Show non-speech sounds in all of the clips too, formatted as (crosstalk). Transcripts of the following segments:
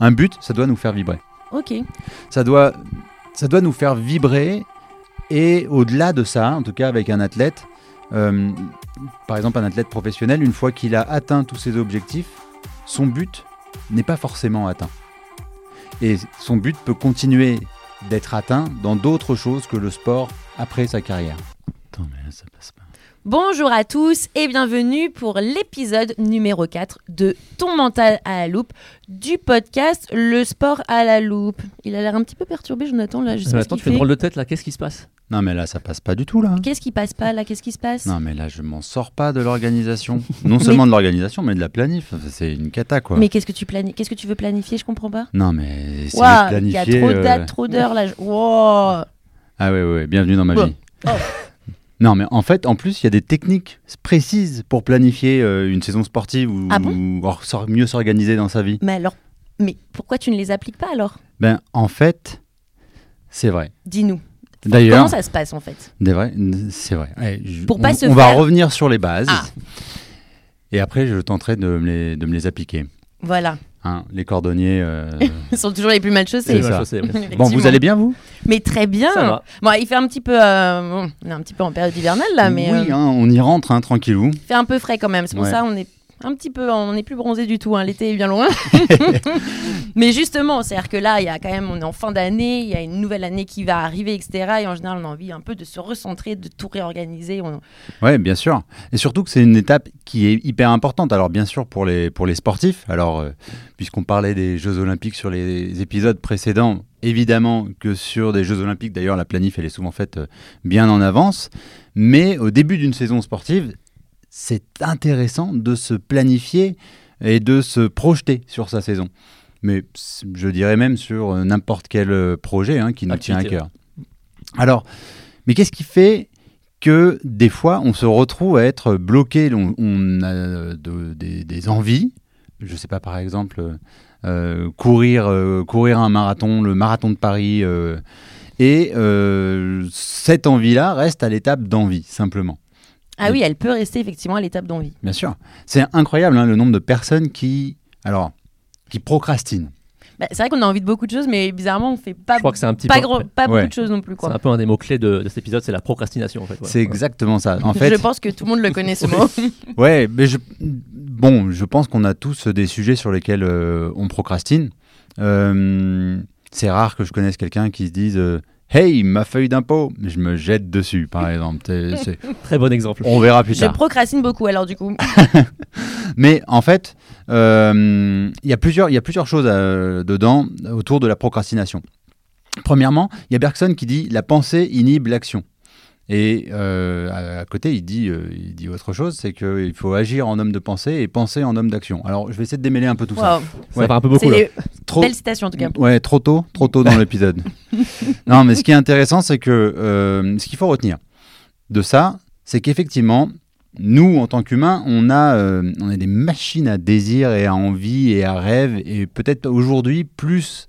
un but, ça doit nous faire vibrer. Ok. Ça doit, ça doit nous faire vibrer. Et au-delà de ça, en tout cas avec un athlète, euh, par exemple un athlète professionnel, une fois qu'il a atteint tous ses objectifs, son but n'est pas forcément atteint. Et son but peut continuer d'être atteint dans d'autres choses que le sport après sa carrière. Attends, mais là, ça passe pas. Bonjour à tous et bienvenue pour l'épisode numéro 4 de Ton mental à la loupe du podcast Le sport à la loupe. Il a l'air un petit peu perturbé, Jonathan, là. Je sais pas Attends, tu fais fait. drôle de tête là, qu'est-ce qui se passe? Non mais là ça passe pas du tout là. Qu'est-ce qui passe pas là? Qu'est-ce qui se passe? Non mais là je m'en sors pas de l'organisation. (laughs) Non seulement de l'organisation mais de la planif. C'est une cata quoi. Mais qu'est-ce que tu planifies Qu'est-ce que tu veux planifier? Je comprends pas. Non mais c'est Waouh, il y planifié. a trop de euh, dates, trop d'heures là. je- Wow. Ah ouais, ouais, ouais, bienvenue dans ma Bon. vie. (laughs) Non, mais en fait, en plus, il y a des techniques précises pour planifier euh, une saison sportive ou, Ah bon ou mieux s'organiser dans sa vie. Mais alors, mais pourquoi tu ne les appliques pas alors? Ben, en fait, c'est vrai. Dis-nous. D'ailleurs, Comment ça se passe en fait? C'est vrai. Ouais, je- Pour on, pas se on va revenir sur les bases. Ah. Et après, je tenterai de me les, de me les appliquer. Voilà. Hein, les cordonniers. euh, (laughs) Ils sont toujours les plus mal chaussés. (laughs) Bon, vous allez bien, vous? Mais très bien. Ça va. Bon, il fait un petit peu. euh, bon, on est un petit peu en période hivernale là, mais Oui, euh, hein, on y rentre, hein, tranquillou. il fait un peu frais quand même. C'est pour Ouais. ça on est un petit peu, on n'est plus bronzé du tout. hein, L'été est bien loin. (laughs) mais justement, c'est-à-dire que là, il y a quand même, on est en fin d'année, il y a une nouvelle année qui va arriver, etc. Et en général, on a envie un peu de se recentrer, de tout réorganiser. On- Oui, bien sûr. Et surtout que c'est une étape qui est hyper importante. Alors, bien sûr, pour les, pour les sportifs. Alors, euh, puisqu'on parlait des Jeux Olympiques sur les épisodes précédents, évidemment que sur des Jeux Olympiques, d'ailleurs, la planif, elle est souvent faite euh, bien en avance. Mais au début d'une saison sportive, c'est intéressant de se planifier et de se projeter sur sa saison. Mais je dirais même sur euh, n'importe quel euh, projet hein, qui nous tient à cœur. Alors, mais qu'est-ce qui fait que des fois on se retrouve à être bloqué, on, on a de- des, des envies, je ne sais pas par exemple euh, courir, euh, courir un marathon, le marathon de Paris, euh, et euh, cette envie-là reste à l'étape d'envie simplement. Ah oui, elle peut rester effectivement à l'étape d'envie. Bien sûr, c'est incroyable hein, le nombre de personnes qui, alors, qui procrastinent. Bah, c'est vrai qu'on a envie de beaucoup de choses, mais bizarrement, on fait pas, Je crois que c'est un petit pas, peu. gros- pas Ouais. beaucoup de choses non plus. C'est un peu un des mots-clés de, de cet épisode, c'est la procrastination en fait. ouais. C'est exactement ça. En Je fait, pense que tout le monde le connaît ce mot. (laughs) Ouais, mais je, bon, je pense qu'on a tous des sujets sur lesquels euh, on procrastine. Euh, c'est rare que je connaisse quelqu'un qui se dise euh, Hey, ma feuille d'impôt Je me jette dessus, par exemple. C'est- (laughs) Très bon exemple. On verra plus Je tard. procrastine beaucoup alors du coup. (laughs) Mais en fait, euh, il y a plusieurs- il y a plusieurs choses euh, dedans autour de la procrastination. Premièrement, il y a Bergson qui dit La pensée inhibe l'action. Et euh, à, à côté, il dit, euh, il dit autre chose, c'est qu'il faut agir en homme de pensée et penser en homme d'action. Alors, je vais essayer de démêler un peu tout ça. Ça Ouais. va un peu beaucoup là. des Trop, belles citations en tout cas. ouais, trop tôt, trop tôt dans l'épisode. (laughs) non, mais ce qui est intéressant, c'est que euh, ce qu'il faut retenir de ça, c'est qu'effectivement, nous, en tant qu'humains, on a, euh, on a des machines à désir et à envie et à rêve, et peut-être aujourd'hui plus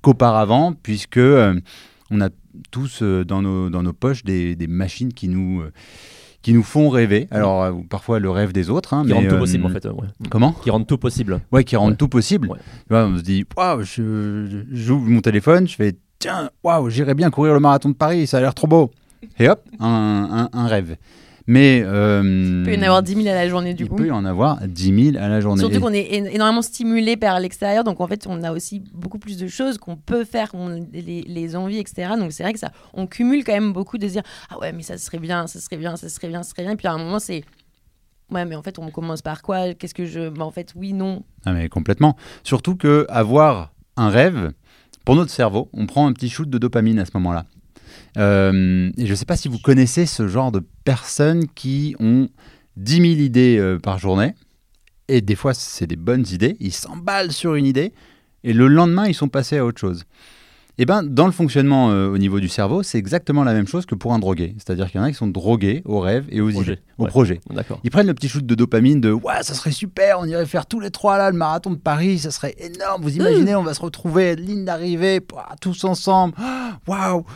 qu'auparavant, puisque euh, on a tous euh, dans, nos, dans nos poches des, des machines qui nous, euh, qui nous font rêver. Alors, euh, parfois le rêve des autres. hein, Qui mais, rendent tout euh, possible en fait. ouais. Comment Qui rendent tout possible. Ouais, qui rendent Ouais. tout possible. Ouais. On se dit, waouh, j'ouvre mon téléphone, je fais, tiens, waouh, j'irais bien courir le marathon de Paris, ça a l'air trop beau. Et hop, un, un- un rêve. Mais. euh, Il peut y en avoir 10 000 à la journée du il coup. peut y en avoir 10 000 à la journée. Surtout qu'on est énormément stimulé par l'extérieur, donc en fait on a aussi beaucoup plus de choses qu'on peut faire, on- les, les envies, etc. Donc c'est vrai que ça, on cumule quand même beaucoup de dire ah ouais mais ça serait bien, ça serait bien, ça serait bien, ça serait bien. Et puis à un moment c'est ouais mais en fait on commence par quoi? Qu'est-ce que je, bah, en fait oui non. Ah, mais complètement. Surtout que avoir un rêve, pour notre cerveau, on prend un petit shoot de dopamine à ce moment-là. Euh, et je ne sais pas si vous connaissez ce genre de personnes qui ont 10 000 idées euh, par journée. Et des fois, c'est des bonnes idées. Ils s'emballent sur une idée. Et le lendemain, ils sont passés à autre chose. Et ben, dans le fonctionnement euh, au niveau du cerveau, c'est exactement la même chose que pour un drogué. C'est-à-dire qu'il y en a qui sont drogués aux rêves et aux Projet. idées, au Ouais. projet. D'accord. Ils prennent le petit shoot de dopamine de ouais, ça serait super, on irait faire tous les trois là le marathon de Paris, ça serait énorme. Vous imaginez, on va se retrouver ligne d'arrivée, tous ensemble. Ah, Waouh,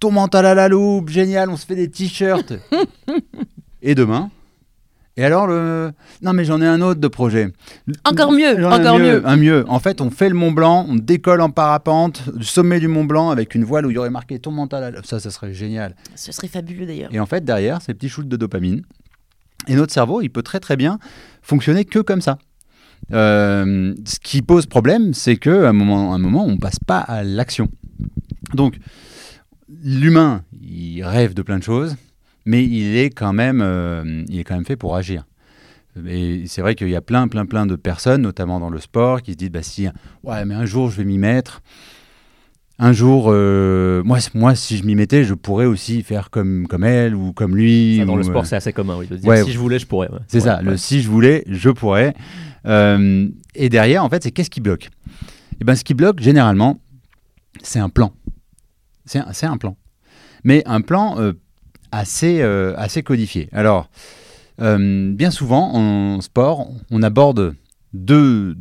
ton mental à la loupe, génial, on se fait des t-shirts. (laughs) Et demain, Et alors, le... non, mais j'en ai un autre de projet. Encore mieux, un encore mieux. Un mieux. En fait, on fait le Mont Blanc, on décolle en parapente du sommet du Mont Blanc avec une voile où il y aurait marqué ton mental. à l'œuvre. Ça, ça serait génial. Ce serait fabuleux d'ailleurs. Et en fait, derrière, ces petits shoots de dopamine. Et notre cerveau, il peut très très bien fonctionner que comme ça. Euh, ce qui pose problème, c'est qu'à un moment, à un moment, on passe pas à l'action. Donc, l'humain, il rêve de plein de choses, mais il est quand même, euh, il est quand même fait pour agir. Et c'est vrai qu'il y a plein, plein, plein de personnes, notamment dans le sport, qui se disent bah si, ouais, mais un jour je vais m'y mettre. Un jour, euh, moi, moi, si je m'y mettais, je pourrais aussi faire comme, comme elle ou comme lui. Ça, dans ou, le sport, euh, c'est assez commun. Oui, de se dire, ouais. si je voulais, je pourrais. ouais. c'est Ouais, ça, le si je voulais, je pourrais. Euh, et derrière, en fait, c'est qu'est-ce qui bloque? Et ben, ce qui bloque, généralement, c'est un plan. C'est un, plan. Mais un plan euh, assez, euh, assez codifié. Alors, euh, bien souvent, en sport, on aborde deux,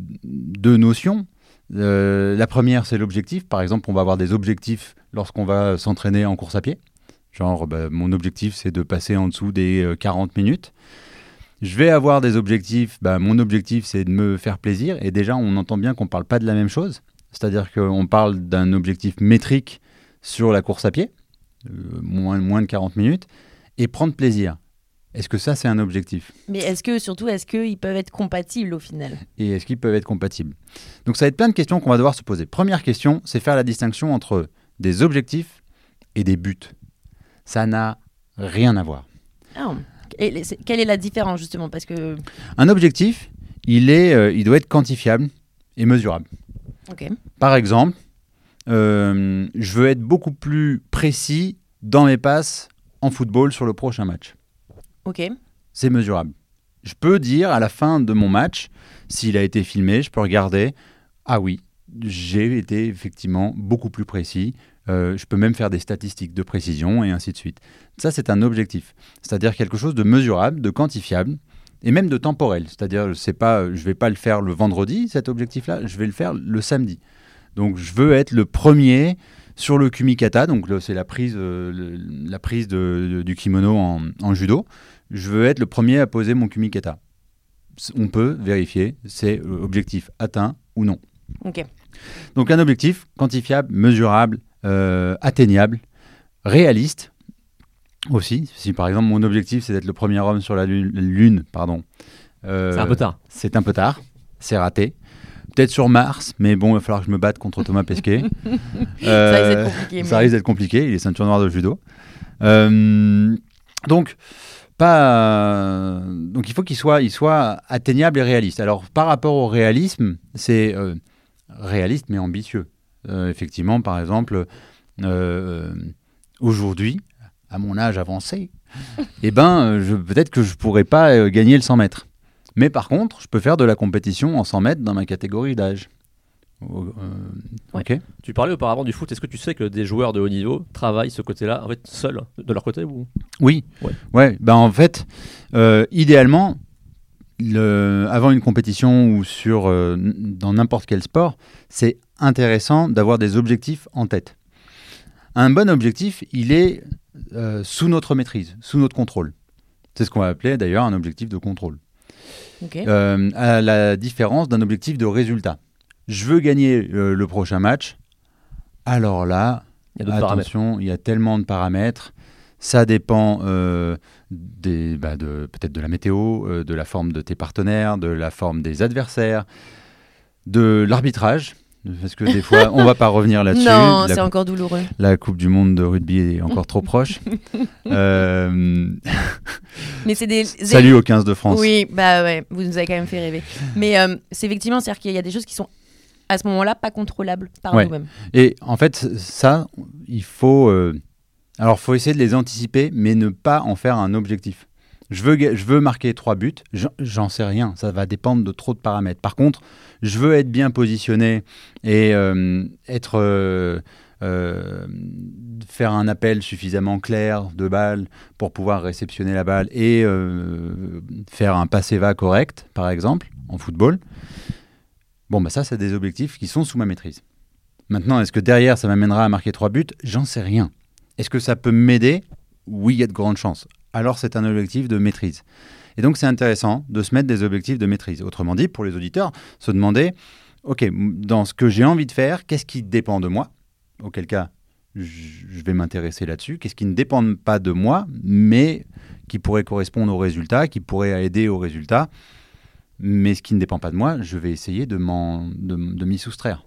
notions. La première, c'est l'objectif. Par exemple, on va avoir des objectifs lorsqu'on va s'entraîner en course à pied. Genre, bah, mon objectif, c'est de passer en dessous des euh, 40 minutes. Je vais avoir des objectifs. Bah, mon objectif, c'est de me faire plaisir. Et déjà, on entend bien qu'on ne parle pas de la même chose. C'est-à-dire qu'on parle d'un objectif métrique sur la course à pied, euh, moins, moins de 40 minutes, et prendre plaisir. Est-ce que ça, c'est un objectif? Mais est-ce que, surtout, est-ce qu'ils peuvent être compatibles au final? Et est-ce qu'ils peuvent être compatibles? Donc, ça va être plein de questions qu'on va devoir se poser. Première question, c'est faire la distinction entre des objectifs et des buts. Ça n'a rien à voir. Ah, et Quelle est la différence justement? Parce que. Un objectif, il, est, euh, il doit être quantifiable et mesurable. Ok. Par exemple, euh, je veux être beaucoup plus précis dans mes passes en football sur le prochain match. Ok. C'est mesurable. Je peux dire à la fin de mon match, s'il a été filmé, je peux regarder, ah oui, j'ai été effectivement beaucoup plus précis. Euh, je peux même faire des statistiques de précision et ainsi de suite. Ça, c'est un objectif. C'est-à-dire quelque chose de mesurable, de quantifiable et même de temporel. C'est-à-dire, c'est pas, je ne vais pas le faire le vendredi, cet objectif-là, je vais le faire le samedi. Donc, je veux être le premier sur le kumikata, donc c'est la prise, euh, la prise de- de- du kimono en, en judo. Je veux être le premier à poser mon kumikata. On peut vérifier, c'est euh, objectif atteint ou non. Ok. Donc un objectif quantifiable, mesurable, euh, atteignable, réaliste aussi. Si par exemple mon objectif c'est d'être le premier homme sur la lune, lune, pardon, euh, C'est un peu tard. c'est un peu tard, c'est raté. Peut-être sur Mars, mais bon, il va falloir que je me batte contre Thomas Pesquet. (laughs) Ça risque d'être Euh, compliqué. ça mais- risque d'être compliqué, il est ceinture noire de judo. Euh, donc, pas, donc il faut qu'il soit, il soit atteignable et réaliste. Alors par rapport au réalisme, c'est euh, réaliste mais ambitieux. Euh, effectivement, par exemple, euh, aujourd'hui, à mon âge avancé, (laughs) eh ben, peut-être que je pourrais pas euh, gagner le 100 mètres. Mais par contre, je peux faire de la compétition en 100 mètres dans ma catégorie d'âge. Oh, euh, Ouais. Tu parlais auparavant du foot. Est-ce que tu sais que des joueurs de haut niveau travaillent ce côté-là, en fait, seuls, de leur côté ou... Oui, Ouais. ouais. Ben en fait, euh, idéalement, le- avant une compétition ou sur euh, dans n'importe quel sport, c'est intéressant d'avoir des objectifs en tête. Un bon objectif, il est euh, sous notre maîtrise, sous notre contrôle. C'est ce qu'on va appeler d'ailleurs un objectif de contrôle. Euh, à la différence d'un objectif de résultat. Je veux gagner euh, le prochain match. Alors là, Il. Attention, il y a tellement de paramètres. Ça dépend euh, des, bah, de, peut-être de la météo, euh, de la forme de tes partenaires, de la forme des adversaires, de l'arbitrage. Parce que des fois, on va pas revenir là-dessus. non, c'est encore douloureux. La Coupe du Monde de rugby est encore trop proche. (laughs) Euh, Mais c'est des. salut aux 15 de France. Oui, bah ouais, vous nous avez quand même fait rêver. Mais euh, c'est effectivement, c'est-à-dire qu'il y a des choses qui sont à ce moment-là pas contrôlables par Ouais. nous-mêmes. Et en fait, ça, il faut. euh, alors, faut essayer de les anticiper, mais ne pas en faire un objectif. Je veux, marquer trois buts, j'en- sais rien, ça va dépendre de trop de paramètres. Par contre, je veux être bien positionné et euh, euh, euh, faire un appel suffisamment clair de balle pour pouvoir réceptionner la balle et faire un passe-va correct, par exemple, en football. Bon, bah ça, c'est des objectifs qui sont sous ma maîtrise. Maintenant, est-ce que derrière, ça m'amènera à marquer trois buts? J'en sais rien. Est-ce que ça peut m'aider? Oui, il y a de grandes chances. Alors, c'est un objectif de maîtrise. Et donc c'est intéressant de se mettre des objectifs de maîtrise. Autrement dit, pour les auditeurs, se demander, OK, dans ce que j'ai envie de faire, qu'est-ce qui dépend de moi? Auquel cas, je vais m'intéresser là-dessus. Qu'est-ce qui ne dépend pas de moi, mais qui pourrait correspondre au résultat, qui pourrait aider au résultat mais ce qui ne dépend pas de moi, je vais essayer de m'en- de, de m'y soustraire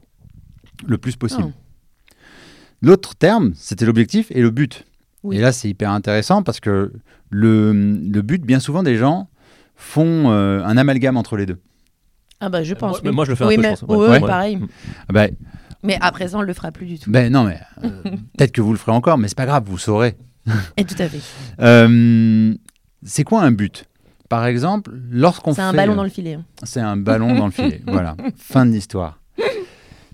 le plus possible. Oh. L'autre terme, c'était l'objectif et le but. Oui. Et là, c'est hyper intéressant parce que le, le but, bien souvent, des gens font euh, un amalgame entre les deux. Ah bah je pense. Moi- oui. mais moi, je le fais un oui, peu, je mais- pense. Ouais. ouais, Ouais. pareil. Ah bah, Mais à présent, on le fera plus du tout. ben non, mais euh, (laughs) peut-être que vous le ferez encore, mais c'est pas grave, vous saurez. (laughs) Et tout à fait. Euh, c'est quoi un but? Par exemple, lorsqu'on C'est fait... un ballon dans le filet. hein. C'est un ballon dans le filet. (laughs) Voilà, fin de l'histoire.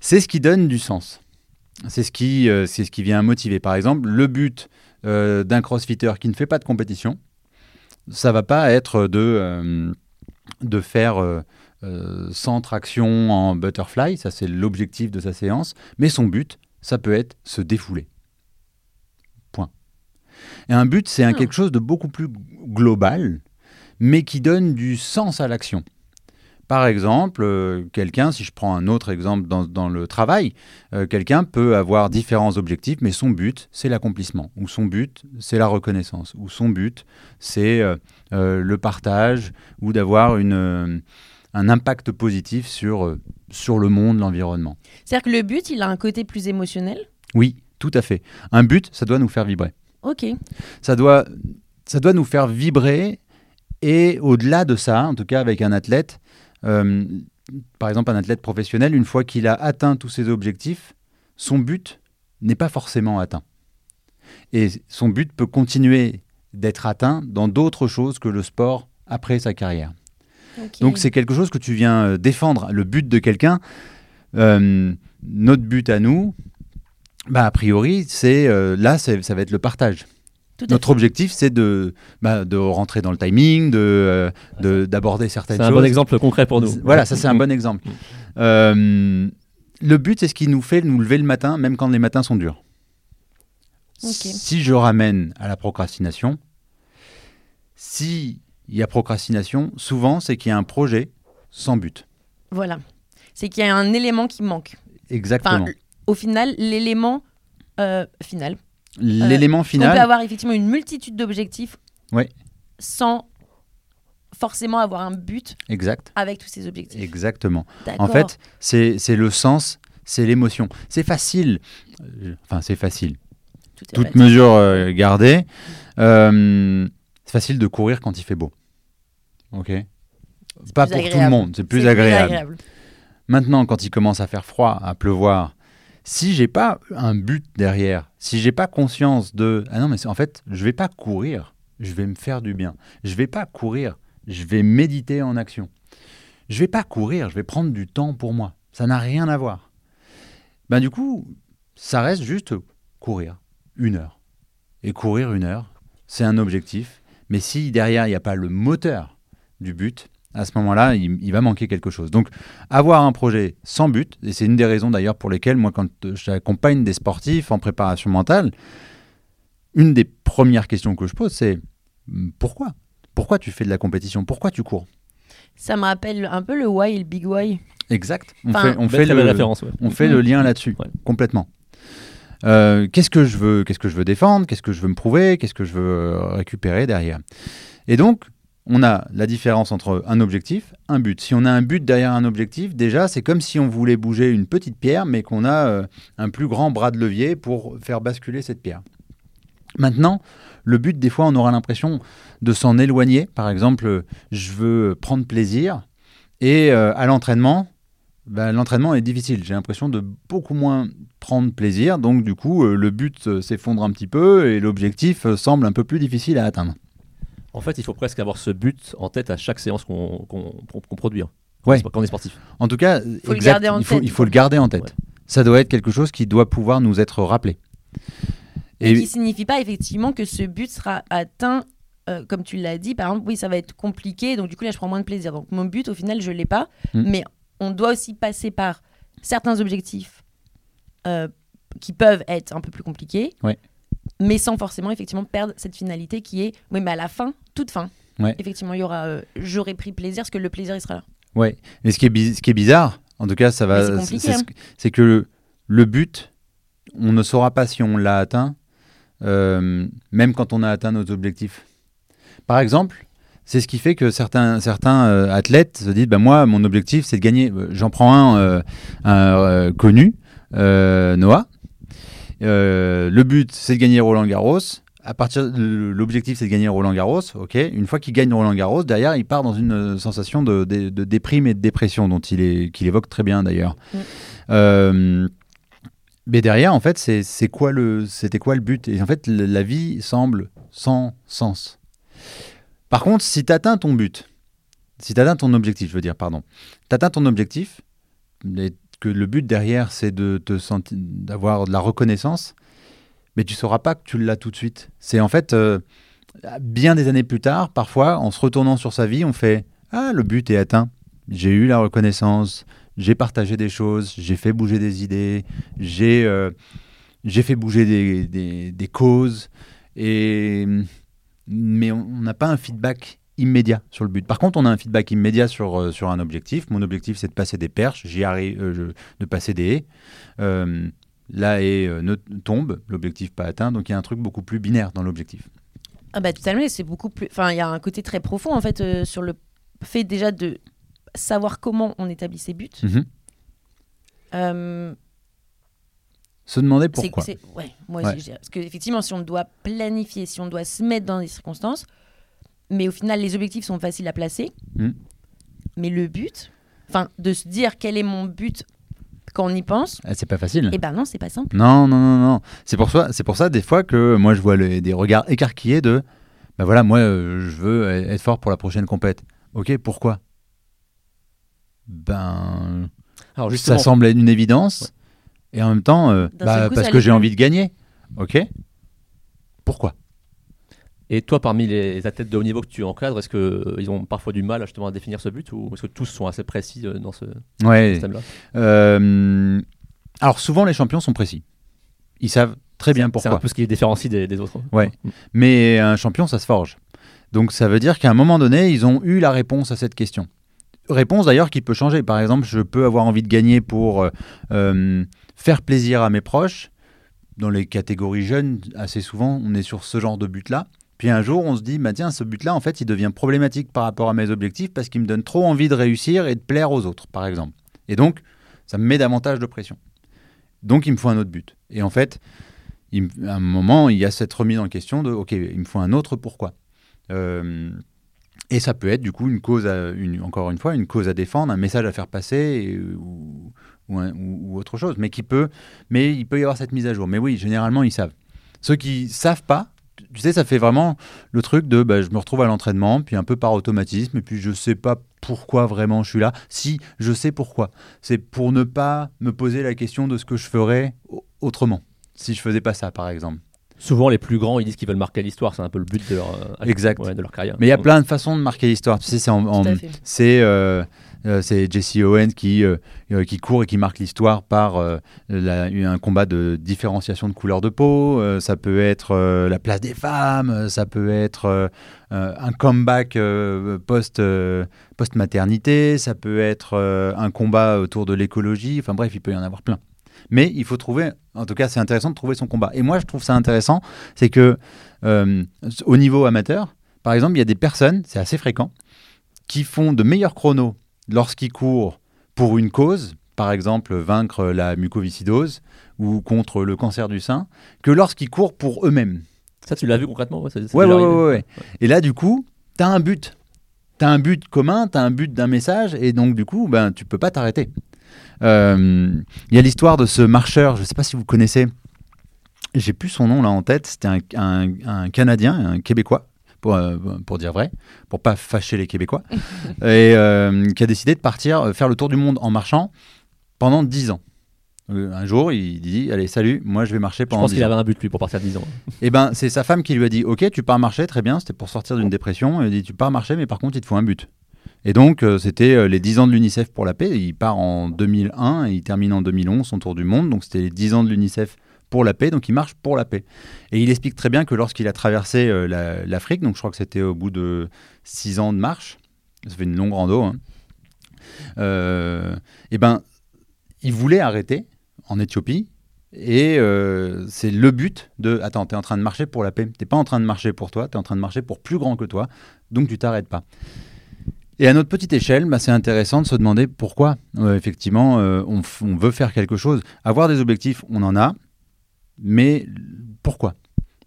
C'est ce qui donne du sens. C'est ce qui, euh, c'est ce qui vient motiver. Par exemple, le but euh, d'un crossfitter qui ne fait pas de compétition, ça va pas être de, euh, de faire euh, euh, 100 tractions en butterfly, ça c'est l'objectif de sa séance, mais son but, ça peut être se défouler. Point. Et un but, c'est Ah. quelque chose de beaucoup plus global, mais qui donne du sens à l'action. Par exemple, euh, quelqu'un, si je prends un autre exemple dans, dans le travail, euh, quelqu'un peut avoir différents objectifs, mais son but, c'est l'accomplissement, ou son but, c'est la reconnaissance, ou son but, c'est euh, le partage, ou d'avoir une, un impact positif sur, sur le monde, l'environnement. C'est-à-dire que le but, il a un côté plus émotionnel? Oui, tout à fait. Un but, ça doit nous faire vibrer. Ok. ça doit, ça doit nous faire vibrer. Et au-delà de ça, en tout cas avec un athlète, par exemple un athlète professionnel, une fois qu'il a atteint tous ses objectifs, son but n'est pas forcément atteint. Et son but peut continuer d'être atteint dans d'autres choses que le sport après sa carrière. Donc c'est quelque chose que tu viens euh, défendre, le but de quelqu'un. Euh, notre but à nous, bah, a priori, c'est euh, là, ça va être le partage. Notre objectif, c'est de, bah, de rentrer dans le timing, de, euh, de- d'aborder certaines C'est choses. un bon exemple concret pour nous. Voilà, ça c'est un bon exemple. Euh, le but, c'est ce qui nous fait nous lever le matin, même quand les matins sont durs. Si je ramène à la procrastination, s'il y a procrastination, souvent c'est qu'il y a un projet sans but. Voilà. C'est qu'il y a un élément qui manque. Exactement. Enfin, au final, l'élément euh, final. L'élément On peut final, avoir effectivement une multitude d'objectifs Ouais. sans forcément avoir un but exact, avec tous ces objectifs. exactement. En fait, c'est le sens, c'est l'émotion. C'est facile, euh, enfin c'est facile, Tout toute mesure euh, gardée. Euh, c'est facile de courir quand il fait beau. Ok Pas pour tout le monde, c'est plus agréable. Maintenant, quand il commence à faire froid, à pleuvoir, si j'ai pas un but derrière, si j'ai pas conscience de ah non mais en fait je vais pas courir, je vais me faire du bien. Je vais pas courir, je vais méditer en action. Je vais pas courir, je vais prendre du temps pour moi. Ça n'a rien à voir. Ben du coup, ça reste juste courir une heure. Et courir une heure, c'est un objectif. Mais si derrière il n'y a pas le moteur du but, à ce moment-là, il, il va manquer quelque chose. Donc, avoir un projet sans but, et c'est une des raisons d'ailleurs pour lesquelles, moi, quand euh, j'accompagne des sportifs en préparation mentale, une des premières questions que je pose, c'est hum, pourquoi? Pourquoi tu fais de la compétition? Pourquoi tu cours? Ça me rappelle un peu le why et le big why. Exact. On Enfin, fait, on fait le, ouais. on fait le lien là-dessus, Ouais. complètement. Euh, qu'est-ce que je veux, qu'est-ce que je veux défendre, qu'est-ce que je veux me prouver, qu'est-ce que je veux euh, récupérer derrière? Et donc, on a la différence entre un objectif, un but. Si on a un but derrière un objectif, déjà, c'est comme si on voulait bouger une petite pierre, mais qu'on a euh, un plus grand bras de levier pour faire basculer cette pierre. Maintenant, le but, des fois, on aura l'impression de s'en éloigner. Par exemple, je veux prendre plaisir, et euh, à l'entraînement, ben, l'entraînement est difficile. J'ai l'impression de beaucoup moins prendre plaisir. Donc, du coup, euh, le but s'effondre un petit peu et l'objectif semble un peu plus difficile à atteindre. En fait, il faut presque avoir ce but en tête à chaque séance qu'on produit. hein. Ouais. Quand on est sportif. En tout cas, Faut le exact, garder en il, faut, il le garder en tête. Ouais. Ça doit être quelque chose qui doit pouvoir nous être rappelé. Et Et qui signifie pas effectivement que ce but sera atteint, euh, comme tu l'as dit, par exemple, oui, ça va être compliqué, donc du coup là, je prends moins de plaisir. Donc mon but, au final, je l'ai pas, Mm. mais on doit aussi passer par certains objectifs euh, qui peuvent être un peu plus compliqués, Ouais. Mais sans forcément effectivement perdre cette finalité qui est, oui, mais à la fin, toute fin, Ouais. effectivement, il y aura. euh, J'aurais pris plaisir parce que le plaisir, il sera là. Ouais. Mais ce qui est, ce qui est bizarre, en tout cas, ça va. c'est hein. ce c'est que le, le but, on ne saura pas si on l'a atteint, euh, même quand on a atteint nos objectifs. Par exemple, c'est ce qui fait que certains, certains euh, athlètes se disent bah, Moi, mon objectif, c'est de gagner. J'en prends un, euh, un, connu, Noah. Euh, le but, c'est de gagner Roland Garros. À partir, l'objectif, c'est de gagner Roland Garros. Ok. Une fois qu'il gagne Roland Garros, derrière, il part dans une euh, sensation de, de- de déprime et de dépression, dont il est, qu'il évoque très bien d'ailleurs. Mm. Euh, mais derrière, en fait, c'est, quoi le, c'était quoi le but? Et en fait, la vie semble sans sens. Par contre, si tu atteins ton but, si tu atteins ton objectif, je veux dire, pardon, tu atteins ton objectif, que le but derrière, c'est de te d'avoir de la reconnaissance, mais tu sauras pas que tu l'as tout de suite. C'est en fait, euh, bien des années plus tard, parfois, en se retournant sur sa vie, on fait Ah, le but est atteint. J'ai eu la reconnaissance, j'ai partagé des choses, j'ai fait bouger des idées, j'ai euh, fait bouger des, des- des causes, et, mais on n'a pas un feedback immédiat sur le but. Par contre, on a un feedback immédiat sur, euh, sur un objectif. Mon objectif, c'est de passer des perches, j'y arrive, euh, je- de passer des haies. Euh, la haie ne tombe, l'objectif pas atteint, donc il y a un truc beaucoup plus binaire dans l'objectif. Ah bah totalement, c'est beaucoup plus. Enfin, il y a un côté très profond en fait sur le fait déjà de savoir comment on établit ses buts. Mhm. Se demander pourquoi. c'est- ouais, moi Ouais. je. Parce qu'effectivement, si on doit planifier, si on doit se mettre dans des circonstances, mais au final, les objectifs sont faciles à placer, Mhm. mais le but, enfin, de se dire quel est mon but quand on y pense, Ah, c'est pas facile. eh ben non, c'est pas simple. Non, non, non, non. C'est pour ça, c'est pour ça des fois que moi je vois les- des regards écarquillés de, ben voilà, moi euh, je veux être fort pour la prochaine compète. Ok, pourquoi? Ben, Alors justement, ça semble être une évidence, et en même temps, euh, bah, coup, parce que j'ai envie de gagner. Ok, pourquoi? Et toi, parmi les athlètes de haut niveau que tu encadres, est-ce qu'ils ont parfois du mal justement à définir ce but ou est-ce que tous sont assez précis euh, dans ce Ouais. système-là? Euh, alors souvent les champions sont précis. Ils savent très bien C'est un pourquoi. peu ce qui les différencie des, des autres. Ouais. Mais un champion, ça se forge. Donc ça veut dire qu'à un moment donné, ils ont eu la réponse à cette question. Réponse d'ailleurs qui peut changer. Par exemple, je peux avoir envie de gagner pour euh, euh, faire plaisir à mes proches. Dans les catégories jeunes, assez souvent, on est sur ce genre de but-là. Puis un jour, on se dit, bah tiens, ce but-là, en fait, il devient problématique par rapport à mes objectifs parce qu'il me donne trop envie de réussir et de plaire aux autres, par exemple. Et donc, ça me met davantage de pression. Donc, il me faut un autre but. Et en fait, à un moment, il y a cette remise en question de, OK, il me faut un autre pourquoi. Euh, et ça peut être, du coup, une cause, à- une, encore une fois, une cause à défendre, un message à faire passer ou- ou autre chose. Mais, qui peut, mais il peut y avoir cette mise à jour. Mais oui, généralement, ils savent. Ceux qui savent pas, tu sais, ça fait vraiment le truc de bah, je me retrouve à l'entraînement, puis un peu par automatisme, et puis je sais pas pourquoi vraiment je suis là. Si, je sais pourquoi. C'est pour ne pas me poser la question de ce que je ferais au- autrement, si je faisais pas ça, par exemple. Souvent, les plus grands, ils disent qu'ils veulent marquer l'histoire. C'est un peu le but de leur, euh, Exact. ouais, de leur carrière. Mais il y a plein de façons de marquer l'histoire. Tu sais, c'est en- en- euh, euh, c'est Jesse Owens qui, euh, euh, qui court et qui marque l'histoire par un combat de différenciation de couleur de peau. Ça peut être la place des femmes. Ça peut être un comeback post, euh, post-maternité. Ça peut être un combat autour de l'écologie. Enfin bref, il peut y en avoir plein. Mais il faut trouver, en tout cas, c'est intéressant de trouver son combat. Et moi, je trouve ça intéressant, c'est que au niveau amateur, par exemple, il y a des personnes, c'est assez fréquent, qui font de meilleurs chronos lorsqu'ils courent pour une cause, par exemple vaincre la mucoviscidose ou contre le cancer du sein, que lorsqu'ils courent pour eux-mêmes. Ça, tu l'as vu concrètement ouais. Et là, du coup, tu as un but. Tu as un but commun, tu as un but d'un message, et donc, du coup, ben, tu peux pas t'arrêter. Euh, Il y a l'histoire de ce marcheur, je ne sais pas si vous connaissez, j'ai plus son nom là en tête, c'était un, un- un Canadien, un Québécois, pour, euh, pour dire vrai, pour pas fâcher les Québécois, (laughs) et euh, qui a décidé de partir euh, faire le tour du monde en marchant pendant 10 ans. Un jour, il dit Allez, salut, moi je vais marcher Je pendant pense 10 qu'il avait un but, lui, pour partir de 10 ans. (laughs) Et ben, c'est sa femme qui lui a dit Ok, tu pars marcher, très bien, c'était pour sortir d'une dépression. Elle dit Tu pars marcher, mais par contre, il te faut un but. Et donc, euh, c'était euh, les 10 ans de l'UNICEF pour la paix. Il part en 2001 et il termine en 2011 son tour du monde. Donc, c'était les 10 ans de l'UNICEF pour la paix, donc il marche pour la paix. Et il explique très bien que lorsqu'il a traversé euh, la- l'Afrique, donc je crois que c'était au bout de six ans de marche, ça fait une longue rando, hein, euh, et ben, il voulait arrêter en Éthiopie. Et euh, c'est le but de attends, tu es en train de marcher pour la paix. Tu pas en train de marcher pour toi, tu es en train de marcher pour plus grand que toi. Donc tu t'arrêtes pas. Et à notre petite échelle, bah, c'est intéressant de se demander pourquoi, euh, effectivement, on veut faire quelque chose. Avoir des objectifs, on en a, mais pourquoi?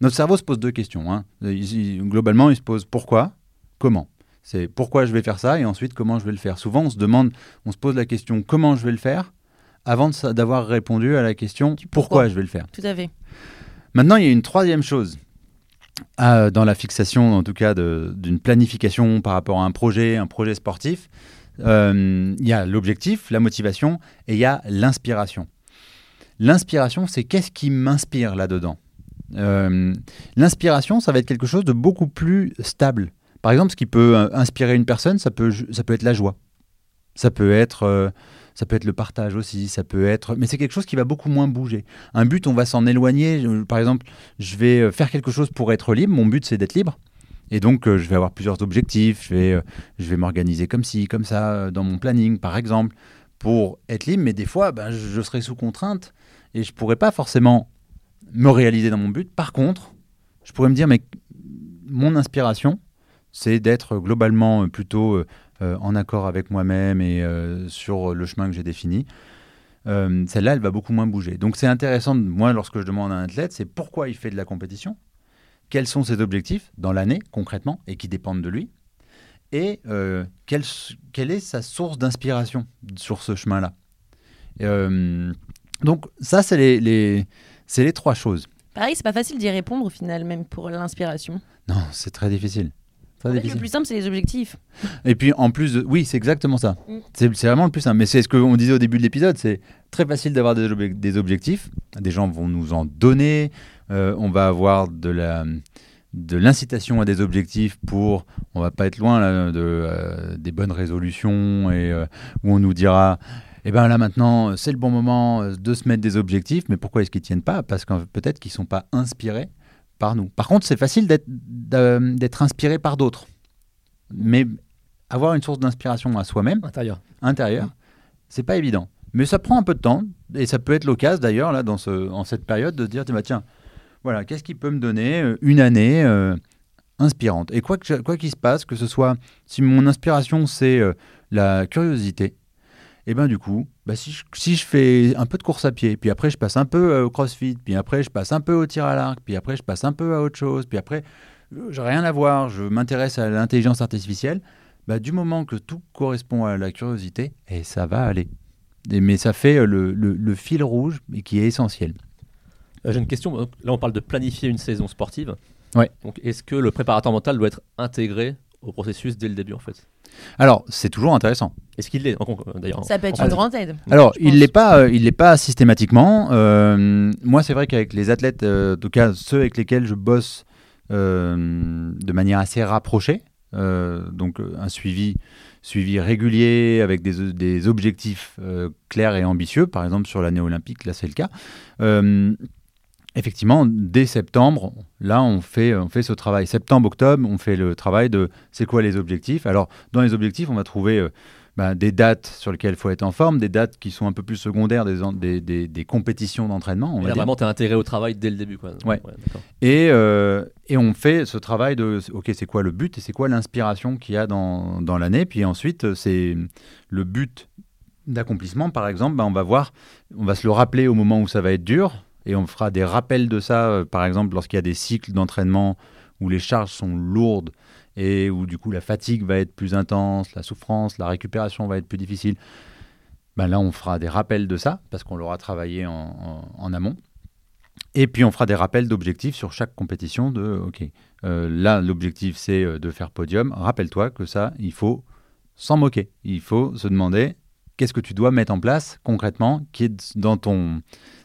Notre cerveau se pose deux questions. hein. Il- globalement, il se pose pourquoi, comment? C'est pourquoi je vais faire ça et ensuite comment je vais le faire. Souvent, on se demande, on se pose la question comment je vais le faire avant d'avoir répondu à la question pourquoi pourquoi. je vais le faire. Tout à fait. Maintenant, il y a une troisième chose euh, dans la fixation, en tout cas, d'une planification par rapport à un projet, un projet sportif. Euh, Il y a l'objectif, la motivation et il y a l'inspiration. L'inspiration, c'est qu'est-ce qui m'inspire là-dedans Euh, L'inspiration, ça va être quelque chose de beaucoup plus stable. Par exemple, ce qui peut euh, inspirer une personne, ça peut, ça peut être la joie. Ça peut être, euh, ça peut être le partage aussi. Ça peut être, mais c'est quelque chose qui va beaucoup moins bouger. Un but, on va s'en éloigner. Par exemple, je vais faire quelque chose pour être libre. Mon but, c'est d'être libre. Et donc, je vais avoir plusieurs objectifs. Je vais, je vais m'organiser comme ci, comme ça, dans mon planning, par exemple, pour être libre. Mais des fois, ben, je serai sous contrainte et je pourrais pas forcément me réaliser dans mon but. Par contre, je pourrais me dire, mais mon inspiration, c'est d'être globalement euh, plutôt euh, euh, en accord avec moi-même et sur le chemin que j'ai défini. Celle-là, elle va beaucoup moins bouger. Donc c'est intéressant, moi, lorsque je demande à un athlète, c'est pourquoi il fait de la compétition, quels sont ses objectifs dans l'année concrètement et qui dépendent de lui, et quelle, quelle est sa source d'inspiration sur ce chemin-là. Donc ça, c'est les, les- les trois choses. Pareil, c'est pas facile d'y répondre au final, même pour l'inspiration. Non, c'est très difficile. En fait, le plus simple, c'est les objectifs. (laughs) Et puis en plus, de... oui, c'est exactement ça. Mm. C'est c'est vraiment le plus simple. Mais c'est ce qu'on disait au début de l'épisode, c'est très facile d'avoir des, ob- des objectifs. Des gens vont nous en donner. Euh, on va avoir de la de l'incitation à des objectifs pour, on va pas être loin là, de euh, des bonnes résolutions et euh, où on nous dira, eh ben là maintenant c'est le bon moment euh, de se mettre des objectifs. Mais pourquoi est-ce qu'ils tiennent pas? Parce que peut-être qu'ils sont pas inspirés par nous. Par contre, c'est facile d'être inspiré par d'autres. Mais avoir une source d'inspiration à soi-même, Intérieur. intérieure, c'est pas évident. Mais ça prend un peu de temps, et ça peut être l'occasion d'ailleurs, là, dans ce, en cette période, de se dire, bah, tiens, voilà, qu'est-ce qui peut me donner euh, une année euh, inspirante? Et quoi je- quoi qu'il se passe, que ce soit, si mon inspiration, c'est euh, la curiosité, et ben du coup, bah, si, je, si je fais un peu de course à pied, puis après je passe un peu euh, au crossfit, puis après je passe un peu au tir à l'arc, puis après je passe un peu à autre chose, puis après, euh, j'ai rien à voir, je m'intéresse à l'intelligence artificielle, bah, du moment que tout correspond à la curiosité, et ça va aller. Et- mais ça fait euh, le, le- le fil rouge et qui est essentiel. J'ai une question. Là, on parle de planifier une saison sportive. Ouais. Donc, est-ce que le préparateur mental doit être intégré au processus dès le début, en fait? Alors, c'est toujours intéressant. Est-ce qu'il l'est D'ailleurs. Ça peut être une grande aide. Alors, je il l'est pas, euh, il l'est pas systématiquement. Euh, moi, c'est vrai qu'avec les athlètes, euh, en tout cas ceux avec lesquels je bosse euh, de manière assez rapprochée, euh, donc euh, un suivi, suivi régulier avec des, des objectifs euh, clairs et ambitieux, par exemple sur l'année olympique, là c'est le cas. Effectivement, dès septembre, là on fait, on fait ce travail. Septembre-octobre, on fait le travail de c'est quoi les objectifs. Alors, dans les objectifs, on va trouver euh, ben, des dates sur lesquelles il faut être en forme, des dates qui sont un peu plus secondaires des, des, des- des compétitions d'entraînement. on Et va là, dire. vraiment, tu es intégré au travail dès le début. Quoi. Ouais. Et, euh, et on fait ce travail de, ok, c'est quoi le but et c'est quoi l'inspiration qu'il y a dans, dans l'année. Puis ensuite, c'est le but d'accomplissement, par exemple, ben, on va voir, on va se le rappeler au moment où ça va être dur et on fera des rappels de ça, euh, par exemple, lorsqu'il y a des cycles d'entraînement où les charges sont lourdes et où du coup la fatigue va être plus intense, la souffrance, la récupération va être plus difficile. Ben là, on fera des rappels de ça parce qu'on l'aura travaillé en- amont. Et puis on fera des rappels d'objectifs sur chaque compétition de OK. euh, là l'objectif c'est euh, de faire podium. Rappelle-toi que ça il faut s'en moquer. Il faut se demander qu'est-ce que tu dois mettre en place concrètement qui est dans ton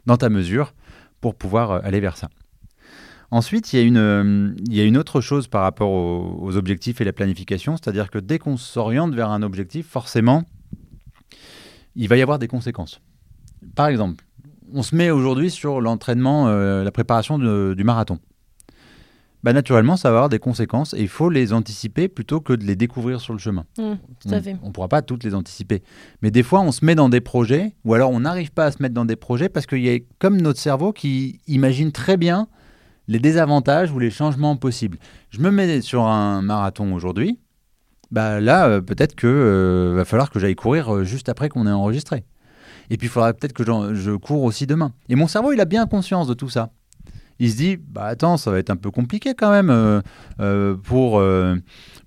dans ta mesure pour pouvoir euh, aller vers ça. Ensuite, il y, a une, euh, autre chose par rapport aux, objectifs et la planification, c'est-à-dire que dès qu'on s'oriente vers un objectif, forcément, il va y avoir des conséquences. Par exemple, on se met aujourd'hui sur l'entraînement, euh, la préparation du marathon. Bah, naturellement, ça va avoir des conséquences et il faut les anticiper plutôt que de les découvrir sur le chemin. Mmh, tout à On- fait. On ne pourra pas toutes les anticiper. Mais des fois, on se met dans des projets, ou alors on n'arrive pas à se mettre dans des projets parce qu'il y a comme notre cerveau qui imagine très bien les désavantages ou les changements possibles. Je me mets sur un marathon aujourd'hui, bah là, euh, peut-être que euh, va falloir que j'aille courir euh, juste après qu'on ait enregistré. Et puis, il faudra peut-être que je cours aussi demain. Et mon cerveau, il a bien conscience de tout ça. Il se dit, bah attends, ça va être un peu compliqué quand même euh, euh, pour, euh,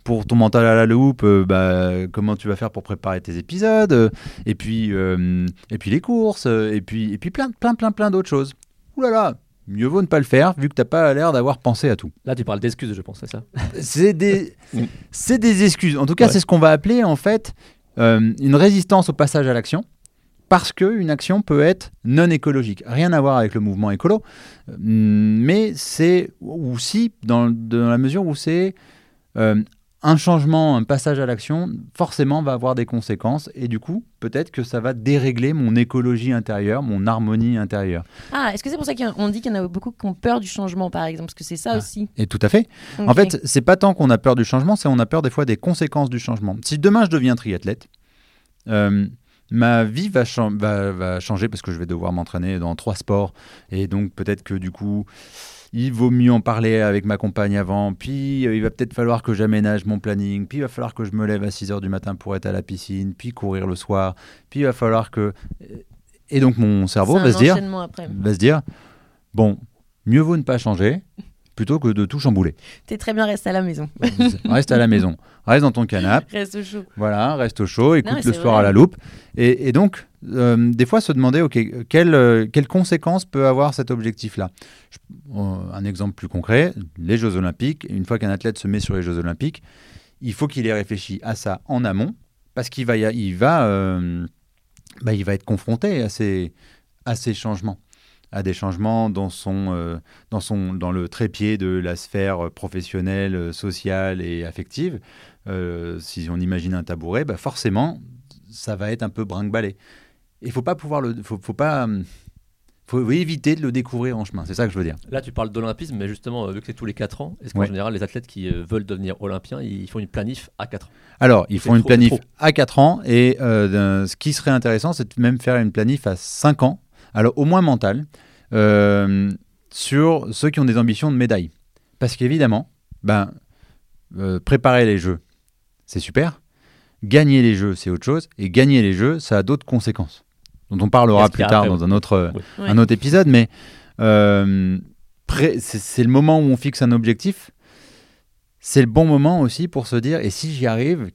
pour ton mental à la loupe. bah, comment tu vas faire pour préparer tes épisodes Et puis, et puis les courses, et puis, et puis plein, plein, plein, plein d'autres choses. Ouh là là, mieux vaut ne pas le faire vu que t'as pas l'air d'avoir pensé à tout. Là, tu parles d'excuses, je pense, c'est ça? C'est des, (laughs) c'est des excuses. En tout cas, Ouais. c'est ce qu'on va appeler en fait une résistance au passage à l'action. Parce qu'une action peut être non écologique. Rien à voir avec le mouvement écolo. Euh, Mais c'est aussi, dans, dans la mesure où c'est euh, un changement, un passage à l'action, forcément va avoir des conséquences. Et du coup, peut-être que ça va dérégler mon écologie intérieure, mon harmonie intérieure. Ah, est-ce que c'est pour ça qu'on dit qu'il y en a beaucoup qui ont peur du changement, par exemple? Parce que c'est ça Ah. aussi. Et tout à fait. En fait, c'est pas tant qu'on a peur du changement, c'est on a peur des fois des conséquences du changement. Si demain je deviens triathlète, euh, ma vie va, va, va changer parce que je vais devoir m'entraîner dans trois sports. Et donc peut-être que du coup il vaut mieux en parler avec ma compagne avant, puis euh, il va peut-être falloir que j'aménage mon planning, puis il va falloir que je me lève à 6h du matin pour être à la piscine, puis courir le soir, puis il va falloir que... Et donc mon cerveau va se dire, après. va se dire, bon, mieux vaut ne pas changer plutôt que de tout chambouler. T'es très bien resté à la maison. (laughs) reste à la maison, reste dans ton canapé, Reste au chaud. voilà, reste au chaud, écoute mais le vrai. à la loupe. Et, et donc, euh, des fois, se demander, OK, quelles euh, conséquences peut avoir cet objectif-là? Je- euh, Un exemple plus concret, les Jeux Olympiques. Une fois qu'un athlète se met sur les Jeux Olympiques, il faut qu'il ait réfléchi à ça en amont, parce qu'il va, il va, euh, bah, il va être confronté à ces, à ces changements à des changements dans, son, euh, dans, son, dans le trépied de la sphère professionnelle, euh, sociale et affective. Euh, si on imagine un tabouret, bah forcément, ça va être un peu brinque-ballé. Il faut pas pouvoir le, faut, faut pas, hum, faut éviter de le découvrir en chemin. C'est ça que je veux dire. Là, tu parles d'olympisme, mais justement, vu que c'est tous les 4 ans, est-ce qu'en Ouais. général, les athlètes qui veulent devenir olympiens, ils font une planif à 4 ans? Alors, ils font une trop, planif à 4 ans et euh, ce qui serait intéressant, c'est de même faire une planif à 5 ans, alors au moins mentale, euh, sur ceux qui ont des ambitions de médaille. Parce qu'évidemment, ben, euh, préparer les jeux, c'est super. Gagner les jeux, c'est autre chose. Et gagner les jeux, ça a d'autres conséquences, dont on parlera plus tard dans un autre, Oui. Ouais. un autre épisode. Mais euh, c'est le moment où on fixe un objectif. C'est le bon moment aussi pour se dire, et si j'y arrive,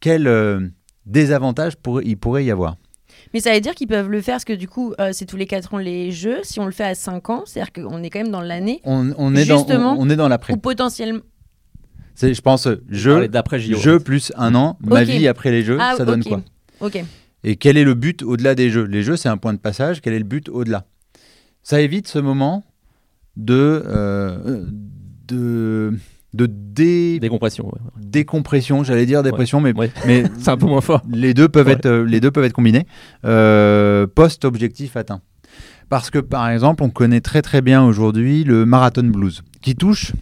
quel désavantage pour- il pourrait y avoir? Mais ça veut dire qu'ils peuvent le faire parce que du coup, euh, c'est tous les 4 ans les jeux. Si on le fait à 5 ans, c'est-à-dire qu'on est quand même dans l'année on, on est dans, Justement, on, on est dans l'après. où potentiellement. C'est, je pense, jeu, d'après jeu plus un an, ma vie après les jeux, Ah, ça donne quoi? Ok. Et quel est le but au-delà des jeux? Les jeux, c'est un point de passage. Quel est le but au-delà? Ça évite ce moment de, euh, de, de dé- Décompression. ouais. décompression, j'allais dire dépression, mais, Ouais. mais (laughs) C'est un peu moins fort. les, deux peuvent être, euh, les deux peuvent être combinés. Euh, Post-objectif atteint. Parce que, par exemple, on connaît très très bien aujourd'hui le marathon blues, qui touche